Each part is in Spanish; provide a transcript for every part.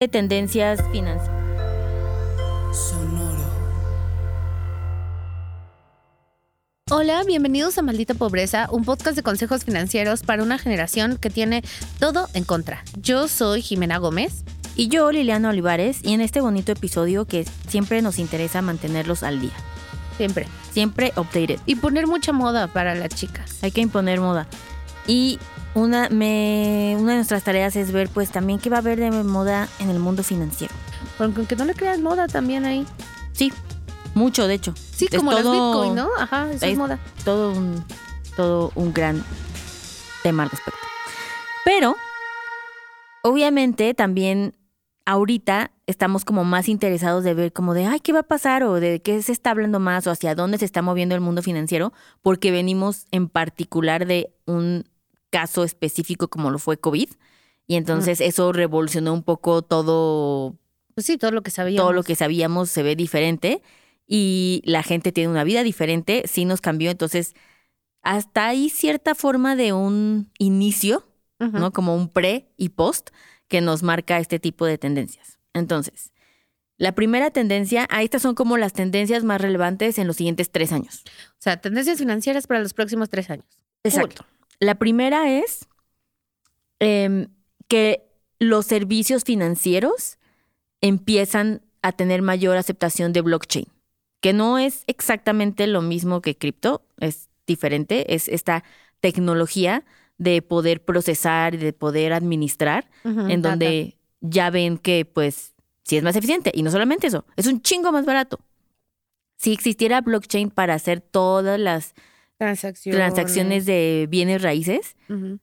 de tendencias financieras. Sonoro. Hola, bienvenidos a Maldita Pobreza, un podcast de consejos financieros para una generación que tiene todo en contra. Yo soy Jimena Gómez. Y yo, Liliana Olivares, y en este bonito episodio que siempre nos interesa mantenerlos al día. Siempre. Siempre updated. Y poner mucha moda para las chicas. Hay que imponer moda. Y una, me, una de nuestras tareas es ver pues también qué va a haber de moda en el mundo financiero. Porque aunque no le creas moda también ahí. Sí, mucho de hecho. Sí, Es como las todo- Bitcoin, ¿no? Ajá, eso es, es moda. todo un, todo un gran tema al respecto. Pero, obviamente, también ahorita estamos como más interesados de ver como de, ay, ¿qué va a pasar? O de qué se está hablando más o hacia dónde se está moviendo el mundo financiero, porque venimos en particular de un caso específico como lo fue COVID. Y entonces eso revolucionó un poco todo Pues sí, todo lo que sabíamos. todo lo que sabíamos se ve diferente y la gente tiene una vida diferente, sí nos cambió, entonces hasta hay cierta forma de un inicio, Ujú. ¿no? Como un pre y post que nos marca este tipo de tendencias. Entonces, la primera tendencia, ah, estas son como las tendencias más relevantes en los siguientes tres años. O sea, tendencias financieras para los próximos tres años. Exacto. La primera es em, que los servicios financieros empiezan a tener mayor aceptación de blockchain, que no es exactamente lo mismo que cripto, es diferente, es esta tecnología de poder procesar, y de poder administrar, en data. donde ya ven que pues sí es más eficiente y no solamente eso, es un chingo más barato. Si existiera blockchain para hacer todas las Transacciones. transacciones de bienes raíces,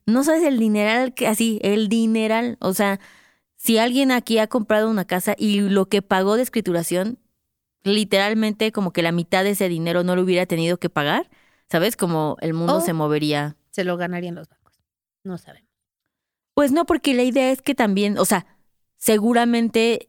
no sabes el dineral que así, el dineral, o sea, si alguien aquí ha comprado una casa y lo que pagó de escrituración, literalmente como que la mitad de ese dinero no lo hubiera tenido que pagar, ¿sabes? Como el mundo se movería. Se lo ganarían los bancos. No sabemos. Pues no, porque la idea es que también, o sea, seguramente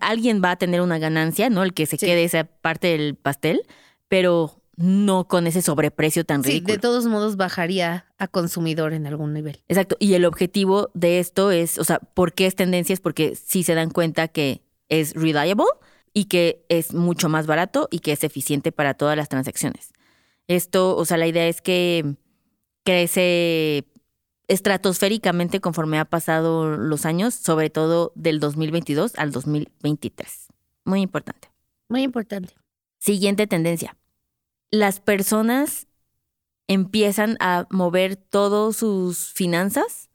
alguien va a tener una ganancia, ¿no? El que se Sí. quede esa parte del pastel, pero no con ese sobreprecio tan Sí, ridículo. de todos modos bajaría a consumidor en algún nivel. Exacto. Y el objetivo de esto es, o sea, ¿por qué es tendencia? Es porque sí se dan cuenta que es reliable y que es mucho más barato y que es eficiente para todas las transacciones. Esto, o sea, la idea es que crece estratosféricamente conforme ha pasado los años, sobre todo del 2022 al 2023. Muy importante. Muy importante. Siguiente tendencia. Las personas empiezan a mover todas sus finanzas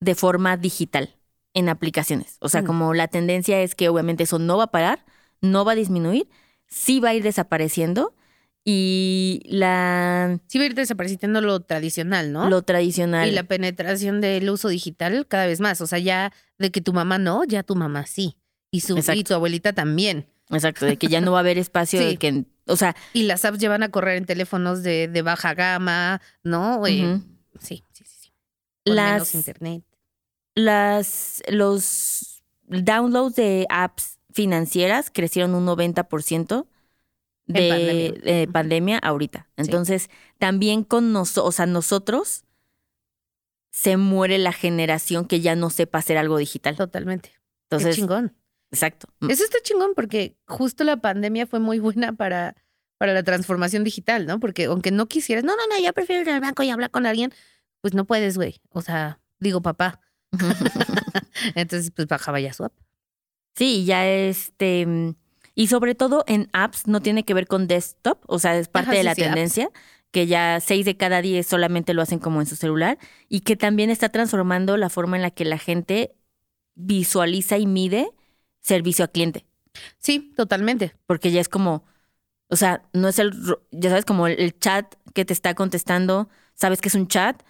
de forma digital en aplicaciones. O sea, Mm. como la tendencia es que obviamente eso no va a parar, no va a disminuir, sí va a ir desapareciendo y la Sí va a ir desapareciendo lo tradicional, ¿no? lo tradicional. Y la penetración del uso digital cada vez más. O sea, ya de que tu mamá no, ya tu mamá sí. Y, su, y Exacto. tu abuelita también. Exacto, de que ya no va a haber espacio Sí. de que, o sea, Y las apps ya van a correr en teléfonos de, de baja gama, ¿no? Eh. Sí, sí, sí. sí. Con menos las internet. las los downloads de apps financieras crecieron un 90% En de pandemia. de Ujú. pandemia ahorita. Entonces, también con nosotros, o sea, nosotros se muere la generación que ya no sepa hacer algo digital. Totalmente. Entonces, Qué chingón. Exacto. Eso está chingón porque justo la pandemia fue muy buena para, para la transformación digital, ¿no? Porque aunque no quisieras, no, no, no, ya prefiero ir al banco y hablar con alguien, pues no puedes, güey. O sea, digo papá. Entonces, pues bajaba ya su app. Sí, ya este mm, y sobre todo en apps no tiene que ver con desktop, o sea, es parte Ajá, de la sí, apps. tendencia que ya seis de cada diez solamente lo hacen como en su celular y que también está transformando la forma en la que la gente visualiza y mide servicio a cliente, Sí, totalmente. porque ya es como, o sea, no es el, ya sabes, como el, el chat que te está contestando, sabes que es un chat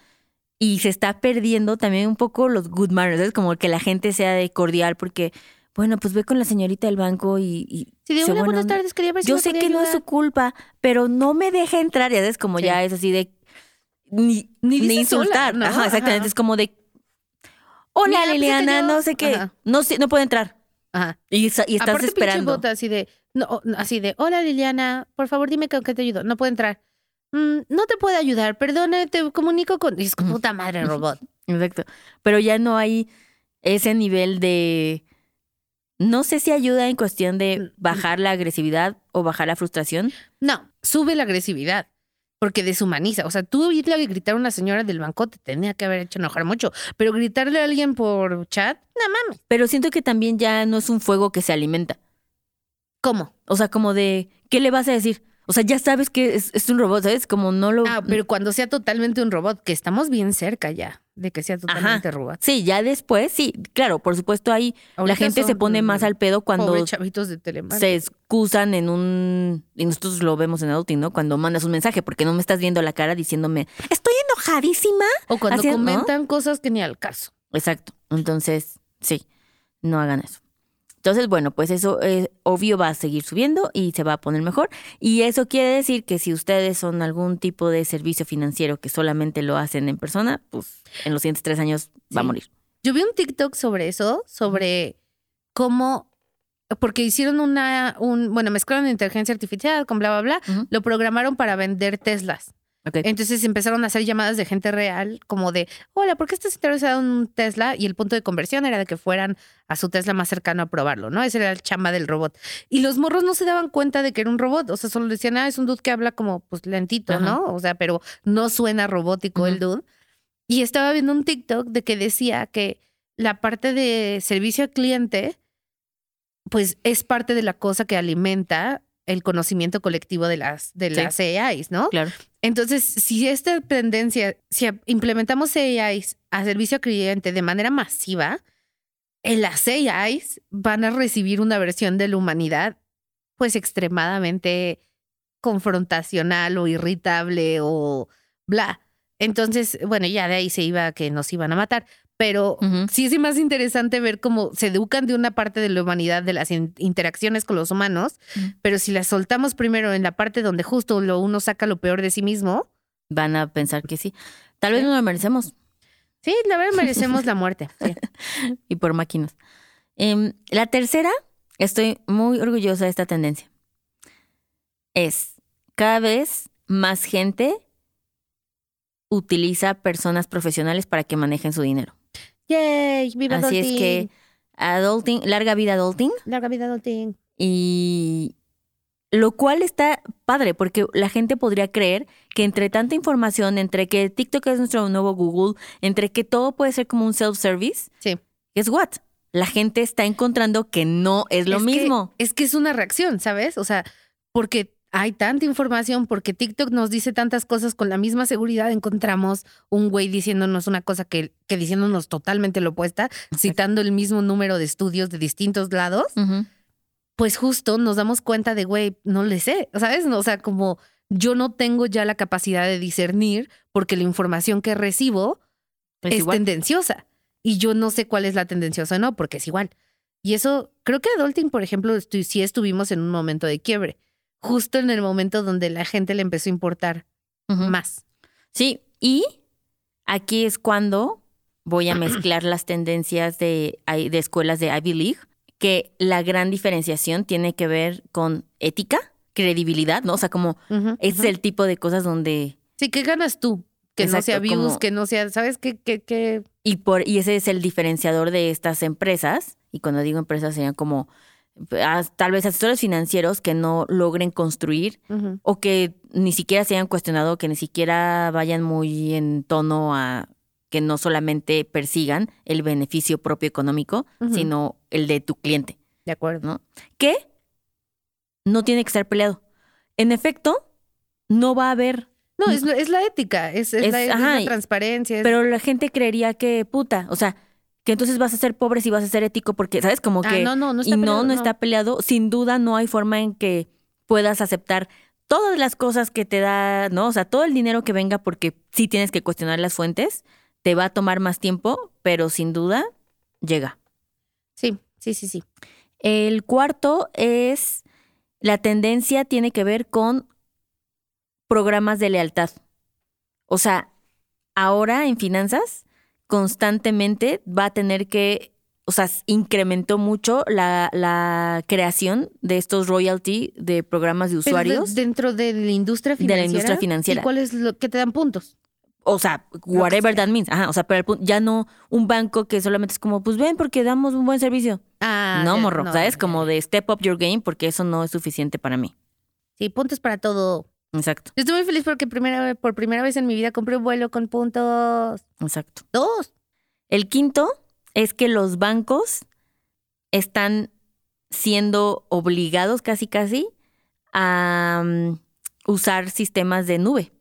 y se está perdiendo también un poco los good manners, es como que la gente sea de cordial porque, bueno, pues ve con la señorita del banco y... y Sí, de buenas onda". tardes, quería ver si Yo me sé que no es su ayudar". culpa, pero no me deja entrar, ya sabes, como Sí. ya es así de... Ni, Ni insultar, hola, ¿no? Ajá, exactamente, Ajá. es como de... Hola Mira, pues, Liliana, no sé qué, Ajá. no sé, no puede entrar. Ajá. Y, estás Aparte, esperando. bota así de, no, así de, hola Liliana, por favor dime con qué te ayudo. No puede entrar. "Mm, no te puedo ayudar, perdona, te comunico con. Y es como puta madre, robot. Exacto. Pero ya no hay ese nivel de... No sé si ayuda en cuestión de bajar la agresividad o bajar la frustración. No, sube la agresividad. Porque deshumaniza. O sea, tú irle a gritar a una señora del banco te tenía que haber hecho enojar mucho. Pero gritarle a alguien por chat, no mames. Pero siento que también ya no es un fuego que se alimenta. ¿Cómo? O sea, como de, ¿qué le vas a decir? O sea, ya sabes que es, es un robot, ¿sabes? Como no lo... Ah, pero cuando sea totalmente un robot, que estamos bien cerca ya de que sea totalmente robot. Sí, ya después, sí, claro, por supuesto ahí la gente se pone más al pedo cuando chavitos de se excusan en un... Y nosotros lo vemos en Adulting, ¿no? Cuando mandas un mensaje, porque no me estás viendo la cara diciéndome, estoy enojadísima. O cuando Así, ¿no? comentan cosas que ni al caso. Exacto. Entonces, sí, no hagan eso. Entonces, bueno, pues eso es obvio va a seguir subiendo y se va a poner mejor. Y eso quiere decir que si ustedes son algún tipo de servicio financiero que solamente lo hacen en persona, pues en los siguientes tres años va a morir. Yo vi un TikTok sobre eso, sobre cómo, porque hicieron una, un, bueno, mezclaron inteligencia artificial con bla, bla, bla, lo programaron para vender Teslas. Entonces empezaron a hacer llamadas de gente real, como de, hola, ¿por qué estás interesado en un Tesla? Y el punto de conversión era de que fueran a su Tesla más cercano a probarlo, ¿no? Ese era el chamba del robot. Y los morros no se daban cuenta de que era un robot, o sea, solo decían, ah, es un dude que habla como, pues, lentito, Ajá. ¿no? O sea, pero no suena robótico el dude. Y estaba viendo un TikTok de que decía que la parte de servicio al cliente, pues, es parte de la cosa que alimenta el conocimiento colectivo de las, de Sí. las AIs, ¿no? Claro. Entonces, si esta tendencia, si implementamos AIs a servicio al cliente de manera masiva, en las AIs van a recibir una versión de la humanidad, pues extremadamente confrontacional o irritable o bla. Entonces, bueno, ya de ahí se iba a que nos iban a matar. Pero sí es más interesante ver cómo se educan de una parte de la humanidad, de las in- interacciones con los humanos, Ujú. pero si las soltamos primero en la parte donde justo lo uno saca lo peor de sí mismo, Van a pensar que sí. Tal vez Sí. no lo merecemos sí, la verdad merecemos la muerte. Sí. y por máquinas. Em, la tercera, estoy muy orgullosa de esta tendencia. Es cada vez más gente utiliza personas profesionales para que manejen su dinero. Yay, viva Así es Adulting. que adulting, larga vida adulting Larga vida Adulting. y lo cual está padre porque la gente podría creer que entre tanta información, entre que TikTok es nuestro nuevo Google, entre que todo puede ser como un self-service, Sí. guess what? La gente está encontrando que no es lo Es que- mismo. es que es una reacción, ¿sabes? O sea, porque hay tanta información, porque TikTok nos dice tantas cosas con la misma seguridad, encontramos un güey diciéndonos una cosa que, que diciéndonos totalmente lo opuesta, citando el mismo número de estudios de distintos lados, pues justo nos damos cuenta de, güey, no le sé, ¿sabes? O sea, como yo no tengo ya la capacidad de discernir porque la información que recibo Es tendenciosa. Y yo no sé cuál es la tendenciosa o no, porque es igual. Y eso, creo que Adulting, por ejemplo, estu- sí estuvimos en un momento de quiebre. Justo en el momento donde la gente le empezó a importar más. Sí, y aquí es cuando voy a mezclar las tendencias de, de escuelas de Ivy League, que la gran diferenciación tiene que ver con ética, credibilidad, ¿no? O sea, como Ujú, es el tipo de cosas donde Sí, ¿qué ganas tú? Que no sea views, como- que no sea, ¿sabes qué? qué, qué? Y, por, y ese es el diferenciador de estas empresas. Y cuando digo empresas serían como tal vez asesores financieros que no logren construir o que ni siquiera se hayan cuestionado, que ni siquiera vayan muy en tono a que no solamente persigan el beneficio propio económico, sino el de tu cliente, De acuerdo. ¿no? Que no tiene que estar peleado. En efecto, no va a haber No, es, es la ética, es, es Es- la, ajá, la transparencia. Pero la gente creería que puta, o sea, que entonces vas a ser pobre si vas a ser ético porque, ¿sabes? Como Ah, que... no, no, no y está no, peleado, no está peleado. Sin duda no hay forma en que puedas aceptar todas las cosas que te da, ¿no? O sea, todo el dinero que venga porque sí tienes que cuestionar las fuentes, te va a tomar más tiempo, pero sin duda llega. Sí, sí, sí, sí. El cuarto es, la tendencia tiene que ver con programas de lealtad. O sea, ahora en finanzas constantemente va a tener que, o sea, incrementó mucho la, la creación de estos royalty de programas de usuarios. dentro de la industria De la financiera. industria financiera. ¿Y cuál es lo que te dan puntos? O sea, whatever that means. Ajá, o sea, pero el punto- ya no un banco que solamente es como, pues ven porque damos un buen servicio. Ah, no, morro, no, ¿sabes? ya, Como de step up your game porque eso no es suficiente para mí. Sí, puntos para todo. Exacto, Yo estoy muy feliz porque primera, por primera vez en mi vida compré un vuelo con puntos. exacto. Dos. El quinto es que los bancos están siendo obligados casi casi a mm, usar sistemas de nube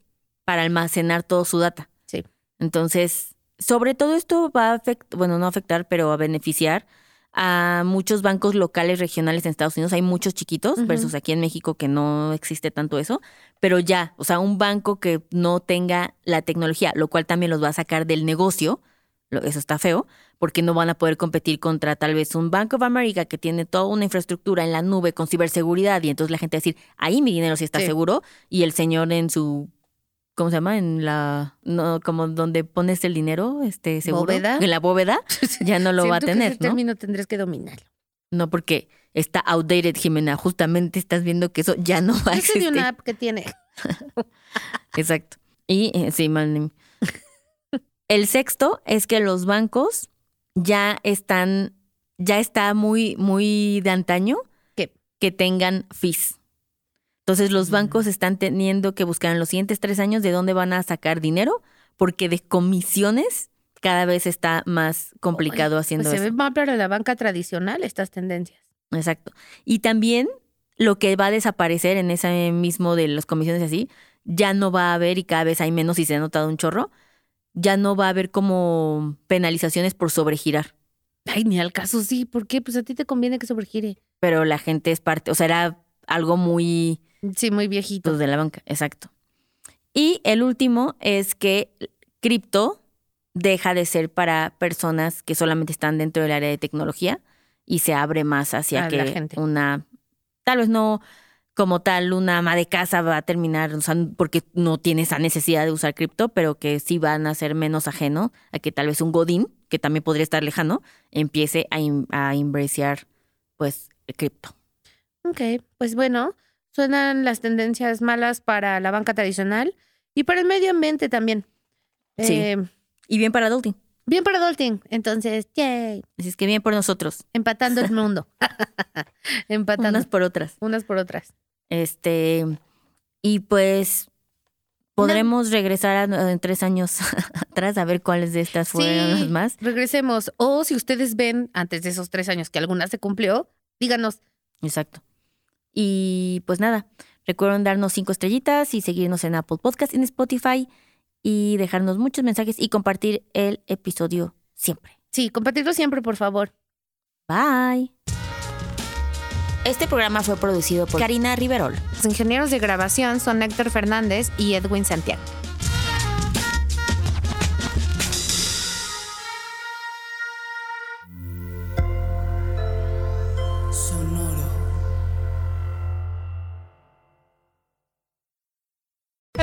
para almacenar toda su data. Sí. Entonces, sobre todo esto va a afectar, bueno, no afectar, pero a beneficiar a muchos bancos locales, regionales en Estados Unidos. Hay muchos chiquitos versus aquí en México que no existe tanto eso. Pero ya, o sea, un banco que no tenga la tecnología, lo cual también los va a sacar del negocio, eso está feo, porque no van a poder competir contra tal vez un Bank of America que tiene toda una infraestructura en la nube con ciberseguridad y entonces la gente va a decir, ahí mi dinero sí está Sí. seguro y el señor en su ¿cómo se llama? En la no como donde pones el dinero, este seguro, ¿Bóveda? en la bóveda, ya no lo va a Siento que tener, ese ¿no? término tendrás que dominarlo. No porque está outdated, Jimena, justamente estás viendo que eso ya no va a Ese de existir. una app que tiene. Exacto. Y eh, sí, mal. El sexto es que los bancos ya están, ya está muy, muy de antaño ¿Qué? que tengan fees. Entonces los bancos están teniendo que buscar en los siguientes tres años de dónde van a sacar dinero, porque de comisiones cada vez está más complicado haciendo Pues se eso. ve más para la banca tradicional estas tendencias. Exacto. Y también lo que va a desaparecer en ese mismo de las comisiones y así, ya no va a haber y cada vez hay menos y se ha notado un chorro, ya no va a haber como penalizaciones por sobregirar. Ay, ni al caso sí. ¿Por qué? Pues a ti te conviene que sobregire. Pero la gente es parte, o sea, era algo muy Sí, muy viejito. pues, de la banca, exacto. Y el último es que cripto deja de ser para personas que solamente están dentro del área de tecnología y se abre más hacia A que la gente. una, tal vez no como tal una ama de casa va a terminar, o sea, porque no tiene esa necesidad de usar cripto, pero que sí van a ser menos ajeno a que tal vez un godín, que también podría estar lejano, empiece a, in- a pues el cripto. Ok, pues bueno, suenan las tendencias malas para la banca tradicional y para el medio ambiente también. Sí. Eh, Y bien para adulting. bien para Adulting. Entonces, yay, Así es que bien por nosotros, empatando el mundo. empatando unas por otras. unas por otras. Este, y pues podremos regresar a- en tres años atrás a ver cuáles de estas fueron Sí. las más. Regresemos. O si ustedes ven antes de esos tres años que alguna se cumplió, díganos. Exacto. Y pues nada, recuerden darnos cinco estrellitas y seguirnos en Apple Podcast, en Spotify y dejarnos muchos mensajes y compartir el episodio siempre. Sí, compartirlo siempre, por favor. Bye. Este programa fue producido por Karina Riverol. Los ingenieros de grabación son Héctor Fernández y Edwin Santiago.